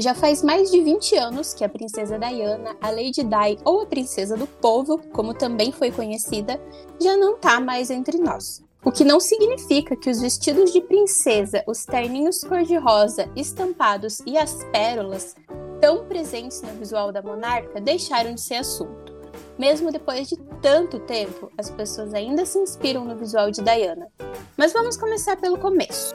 Já faz mais de 20 anos que a princesa Diana, a Lady Di ou a princesa do povo, como também foi conhecida, já não está mais entre nós. O que não significa que os vestidos de princesa, os terninhos cor-de-rosa, estampados e as pérolas, tão presentes no visual da monarca, deixaram de ser assunto. Mesmo depois de tanto tempo, as pessoas ainda se inspiram no visual de Diana. Mas vamos começar pelo começo.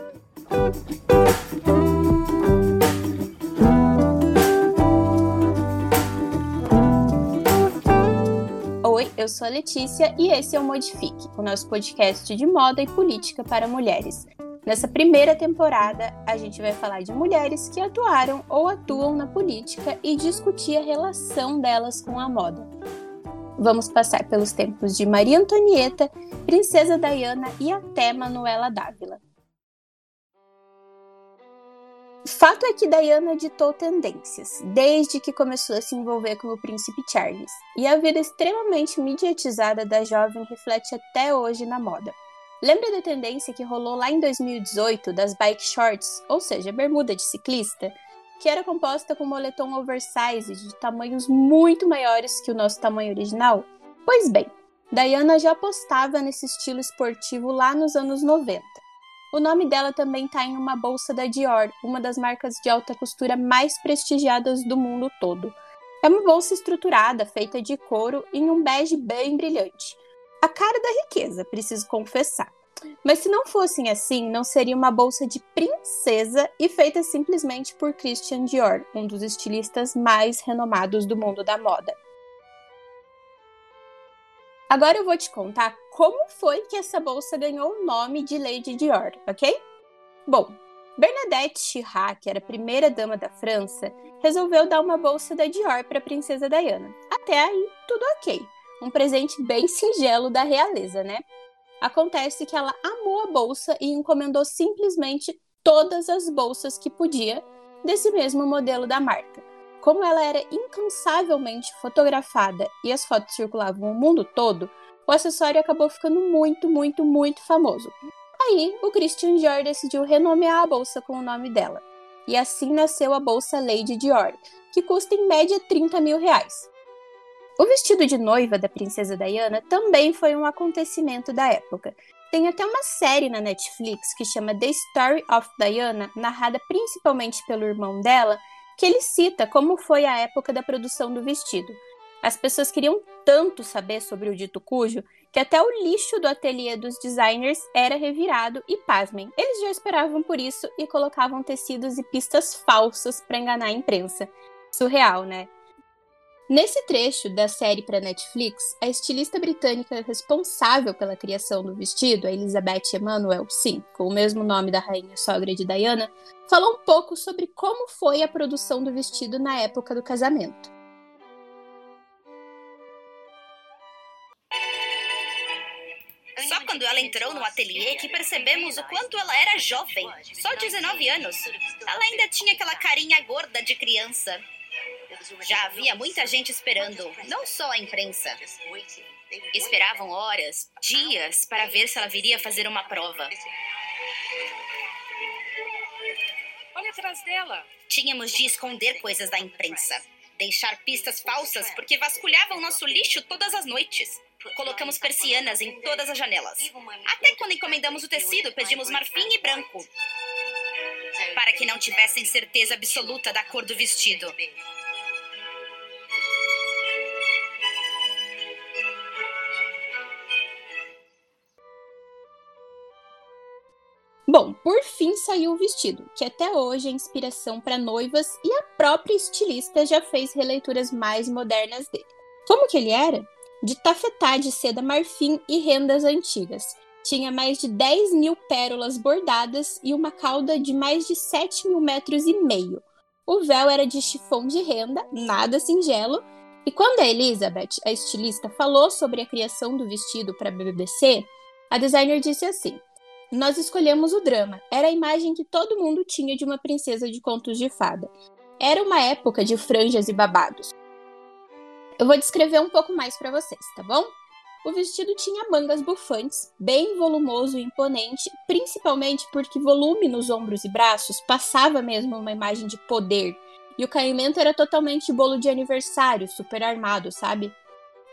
Eu sou a Letícia e esse é o Modifique, o nosso podcast de moda e política para mulheres. Nessa primeira temporada, a gente vai falar de mulheres que atuaram ou atuam na política e discutir a relação delas com a moda. Vamos passar pelos tempos de Maria Antonieta, Princesa Diana e até Manuela Dávila. Fato é que Diana ditou tendências, desde que começou a se envolver com o príncipe Charles, e a vida extremamente mediatizada da jovem reflete até hoje na moda. Lembra da tendência que rolou lá em 2018 das bike shorts, ou seja, bermuda de ciclista, que era composta com moletom oversize de tamanhos muito maiores que o nosso tamanho original? Pois bem, Diana já apostava nesse estilo esportivo lá nos anos 90. O nome dela também está em uma bolsa da Dior, uma das marcas de alta costura mais prestigiadas do mundo todo. É uma bolsa estruturada, feita de couro, em um bege bem brilhante. A cara da riqueza, preciso confessar. Mas se não fossem assim, não seria uma bolsa de princesa e feita simplesmente por Christian Dior, um dos estilistas mais renomados do mundo da moda. Agora eu vou te contar como foi que essa bolsa ganhou o nome de Lady Dior, ok? Bom, Bernadette Chirac, que era primeira dama da França, resolveu dar uma bolsa da Dior para a princesa Diana. Até aí, tudo ok. Um presente bem singelo da realeza, né? Acontece que ela amou a bolsa e encomendou simplesmente todas as bolsas que podia desse mesmo modelo da marca. Como ela era incansavelmente fotografada e as fotos circulavam o mundo todo, o acessório acabou ficando muito, muito, muito famoso. Aí, o Christian Dior decidiu renomear a bolsa com o nome dela. E assim nasceu a bolsa Lady Dior, que custa em média 30 mil reais. O vestido de noiva da princesa Diana também foi um acontecimento da época. Tem até uma série na Netflix que chama The Story of Diana, narrada principalmente pelo irmão dela, que ele cita como foi a época da produção do vestido. As pessoas queriam tanto saber sobre o dito cujo que até o lixo do ateliê dos designers era revirado e, pasmem, eles já esperavam por isso e colocavam tecidos e pistas falsas para enganar a imprensa. Surreal, né? Nesse trecho da série para Netflix, a estilista britânica responsável pela criação do vestido, a Elizabeth Emanuel, sim, com o mesmo nome da rainha sogra de Diana, falou um pouco sobre como foi a produção do vestido na época do casamento. Ela entrou no ateliê que percebemos o quanto ela era jovem, só 19 anos. Ela ainda tinha aquela carinha gorda de criança. Já havia muita gente esperando, não só a imprensa. Esperavam horas, dias, para ver se ela viria fazer uma prova. Olha atrás dela. Tínhamos de esconder coisas da imprensa. Deixar pistas falsas porque vasculhavam nosso lixo todas as noites. Colocamos persianas em todas as janelas. Até quando encomendamos o tecido, pedimos marfim e branco. Para que não tivessem certeza absoluta da cor do vestido. Bom, por fim saiu o vestido, que até hoje é inspiração para noivas e a própria estilista já fez releituras mais modernas dele. Como que ele era? De tafetá de seda marfim e rendas antigas. Tinha mais de 10 mil pérolas bordadas e uma cauda de mais de 7 mil metros e meio. O véu era de chifão de renda, nada singelo, e quando a Elizabeth, a estilista, falou sobre a criação do vestido para a BBC, a designer disse assim: nós escolhemos o drama. Era a imagem que todo mundo tinha de uma princesa de contos de fada. Era uma época de franjas e babados. Eu vou descrever um pouco mais para vocês, tá bom? o vestido tinha mangas bufantes, bem volumoso e imponente, principalmente porque volume nos ombros e braços passava mesmo uma imagem de poder. E o caimento era totalmente bolo de aniversário, super armado, sabe?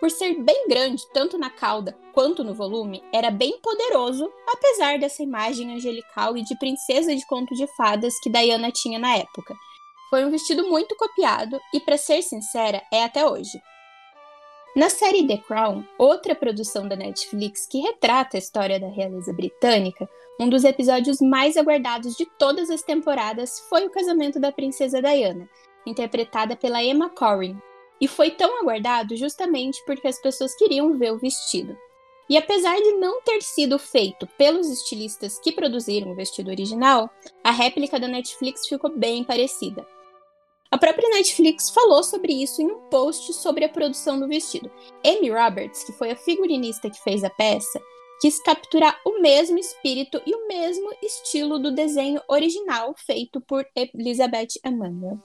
Por ser bem grande, tanto na cauda quanto no volume, era bem poderoso, apesar dessa imagem angelical e de princesa de conto de fadas que Diana tinha na época. Foi um vestido muito copiado e, para ser sincera, é até hoje. Na série The Crown, outra produção da Netflix que retrata a história da realeza britânica, um dos episódios mais aguardados de todas as temporadas foi o casamento da princesa Diana, interpretada pela Emma Corrin, e foi tão aguardado justamente porque as pessoas queriam ver o vestido. E apesar de não ter sido feito pelos estilistas que produziram o vestido original, a réplica da Netflix ficou bem parecida. A própria Netflix falou sobre isso em um post sobre a produção do vestido. Amy Roberts, que foi a figurinista que fez a peça, quis capturar o mesmo espírito e o mesmo estilo do desenho original feito por Elizabeth Emanuel.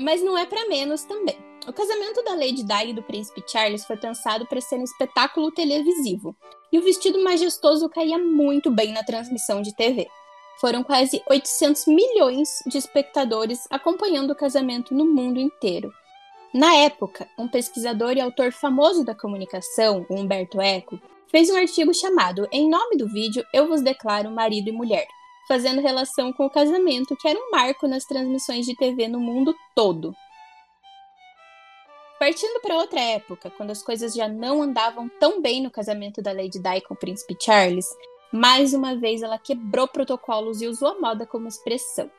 Mas não é para menos também. O casamento da Lady Di e do príncipe Charles foi pensado para ser um espetáculo televisivo, e o vestido majestoso caía muito bem na transmissão de TV. Foram quase 800 milhões de espectadores acompanhando o casamento no mundo inteiro. Na época, um pesquisador e autor famoso da comunicação, Humberto Eco, fez um artigo chamado Em nome do vídeo, eu vos declaro marido e mulher, fazendo relação com o casamento, que era um marco nas transmissões de TV no mundo todo. Partindo para outra época, quando as coisas já não andavam tão bem no casamento da Lady Di com o príncipe Charles, mais uma vez, ela quebrou protocolos e usou a moda como expressão.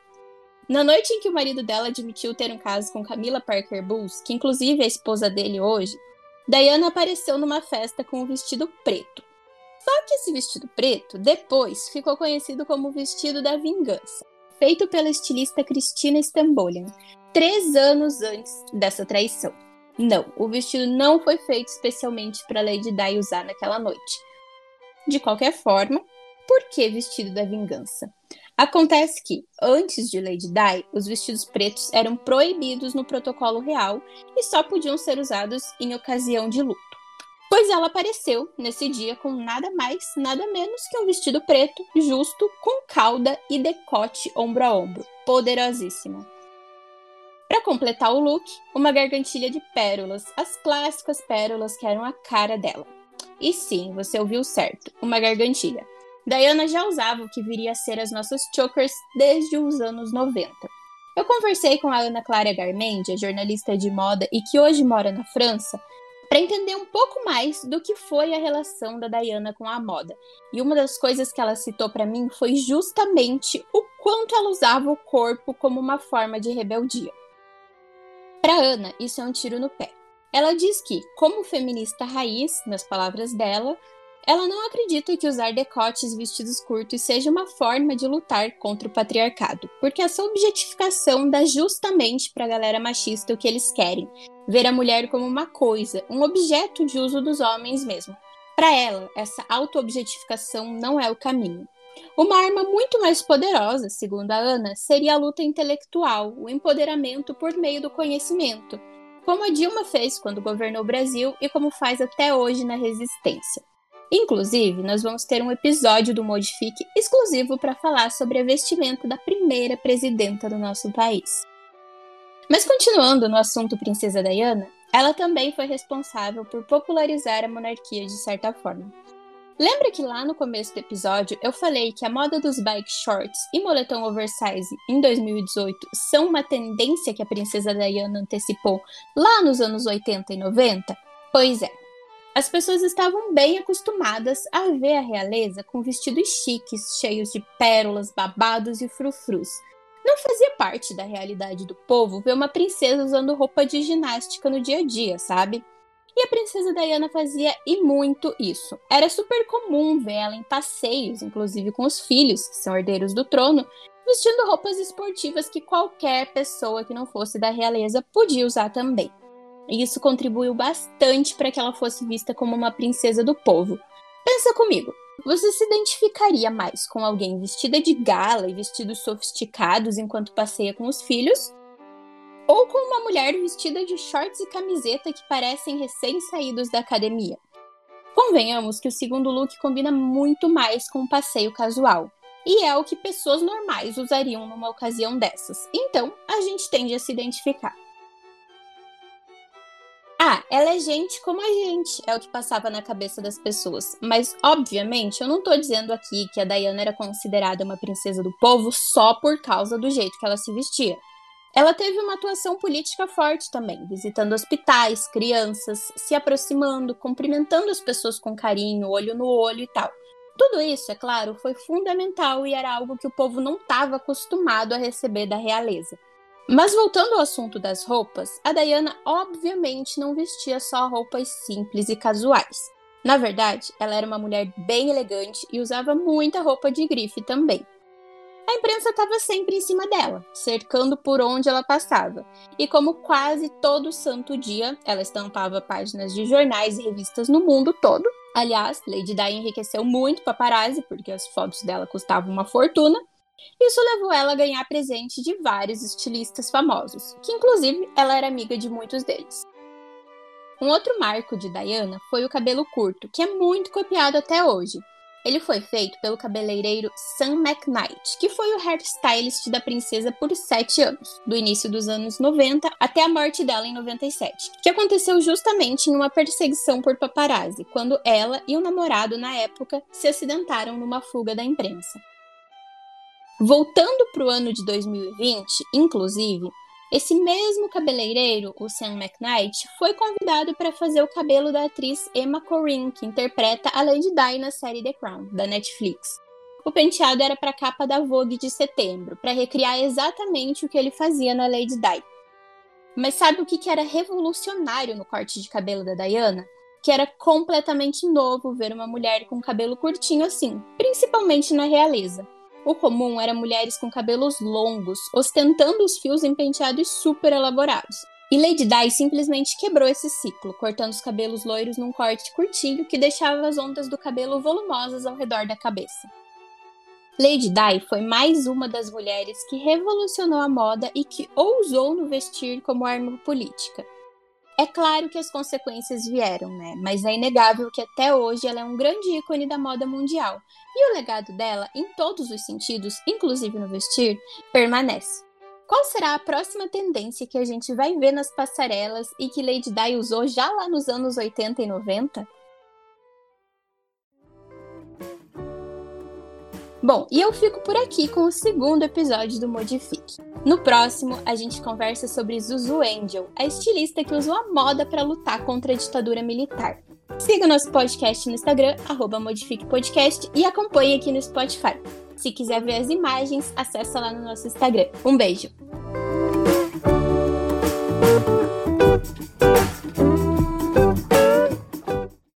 Na noite em que o marido dela admitiu ter um caso com Camila Parker Bowles, que inclusive é a esposa dele hoje, Diana apareceu numa festa com um vestido preto. Só que esse vestido preto, depois, ficou conhecido como o vestido da vingança, feito pela estilista Christina Stambolian, três anos antes dessa traição. Não, o vestido não foi feito especialmente para Lady Di usar naquela noite. De qualquer forma, por que vestido da vingança? Acontece que, antes de Lady Di, os vestidos pretos eram proibidos no protocolo real e só podiam ser usados em ocasião de luto. Pois ela apareceu nesse dia com nada mais, nada menos que um vestido preto, justo, com cauda e decote ombro a ombro. Poderosíssimo. Para completar o look, uma gargantilha de pérolas, as clássicas pérolas que eram a cara dela. E sim, você ouviu certo, uma gargantilha. Diana já usava o que viria a ser as nossas chokers desde os anos 90. Eu conversei com a Ana Clara Garmendia, jornalista de moda e que hoje mora na França, para entender um pouco mais do que foi a relação da Diana com a moda. E uma das coisas que ela citou para mim foi justamente o quanto ela usava o corpo como uma forma de rebeldia. Para Ana, isso é um tiro no pé. Ela diz que, como feminista raiz, nas palavras dela, ela não acredita que usar decotes e vestidos curtos seja uma forma de lutar contra o patriarcado, porque essa objetificação dá justamente para a galera machista o que eles querem: ver a mulher como uma coisa, um objeto de uso dos homens mesmo. Para ela, essa auto-objetificação não é o caminho. Uma arma muito mais poderosa, segundo a Ana, seria a luta intelectual, o empoderamento por meio do conhecimento como a Dilma fez quando governou o Brasil e como faz até hoje na resistência. Inclusive, nós vamos ter um episódio do Modifique exclusivo para falar sobre a vestimenta da primeira presidenta do nosso país. Mas continuando no assunto Princesa Diana, ela também foi responsável por popularizar a monarquia de certa forma. Lembra que lá no começo do episódio eu falei que a moda dos bike shorts e moletom oversize em 2018 são uma tendência que a princesa Diana antecipou lá nos anos 80 e 90? Pois é. As pessoas estavam bem acostumadas a ver a realeza com vestidos chiques, cheios de pérolas, babados e frufrus. Não fazia parte da realidade do povo ver uma princesa usando roupa de ginástica no dia a dia, sabe? E a princesa Diana fazia e muito isso. Era super comum ver ela em passeios, inclusive com os filhos, que são herdeiros do trono, vestindo roupas esportivas que qualquer pessoa que não fosse da realeza podia usar também. E isso contribuiu bastante para que ela fosse vista como uma princesa do povo. Pensa comigo, você se identificaria mais com alguém vestida de gala e vestidos sofisticados enquanto passeia com os filhos? Ou com uma mulher vestida de shorts e camiseta que parecem recém-saídos da academia. Convenhamos que o segundo look combina muito mais com um passeio casual. E é o que pessoas normais usariam numa ocasião dessas. Então, a gente tende a se identificar. Ah, ela é gente como a gente, é o que passava na cabeça das pessoas. Mas, obviamente, eu não tô dizendo aqui que a Diana era considerada uma princesa do povo só por causa do jeito que ela se vestia. Ela teve uma atuação política forte também, visitando hospitais, crianças, se aproximando, cumprimentando as pessoas com carinho, olho no olho e tal. Tudo isso, é claro, foi fundamental e era algo que o povo não estava acostumado a receber da realeza. Mas voltando ao assunto das roupas, a Diana obviamente não vestia só roupas simples e casuais. Na verdade, ela era uma mulher bem elegante e usava muita roupa de grife também. A imprensa estava sempre em cima dela, cercando por onde ela passava. E como quase todo santo dia, ela estampava páginas de jornais e revistas no mundo todo. Aliás, Lady Di enriqueceu muito paparazzi, porque as fotos dela custavam uma fortuna. Isso levou ela a ganhar presente de vários estilistas famosos, que inclusive ela era amiga de muitos deles. Um outro marco de Diana foi o cabelo curto, que é muito copiado até hoje. Ele foi feito pelo cabeleireiro Sam McKnight, que foi o hairstylist da princesa por sete anos, do início dos anos 90 até a morte dela em 97, que aconteceu justamente em uma perseguição por paparazzi, quando ela e o namorado na época se acidentaram numa fuga da imprensa. Voltando para o ano de 2020, inclusive, esse mesmo cabeleireiro, o Sam McKnight, foi convidado para fazer o cabelo da atriz Emma Corrin, que interpreta a Lady Di na série The Crown, da Netflix. O penteado era para a capa da Vogue de setembro, para recriar exatamente o que ele fazia na Lady Di. Mas sabe o que era revolucionário no corte de cabelo da Diana? Que era completamente novo ver uma mulher com cabelo curtinho assim, principalmente na realeza. O comum era mulheres com cabelos longos, ostentando os fios em penteados super elaborados. E Lady Di simplesmente quebrou esse ciclo, cortando os cabelos loiros num corte curtinho que deixava as ondas do cabelo volumosas ao redor da cabeça. Lady Di foi mais uma das mulheres que revolucionou a moda e que ousou no vestir como arma política. É claro que as consequências vieram, né? Mas é inegável que até hoje ela é um grande ícone da moda mundial. E o legado dela, em todos os sentidos, inclusive no vestir, permanece. Qual será a próxima tendência que a gente vai ver nas passarelas e que Lady Di usou já lá nos anos 80 e 90? Bom, e eu fico por aqui com o segundo episódio do Modifique. No próximo, a gente conversa sobre Zuzu Angel, a estilista que usou a moda para lutar contra a ditadura militar. Siga nosso podcast no Instagram, Modifique Podcast, e acompanhe aqui no Spotify. Se quiser ver as imagens, acessa lá no nosso Instagram. Um beijo!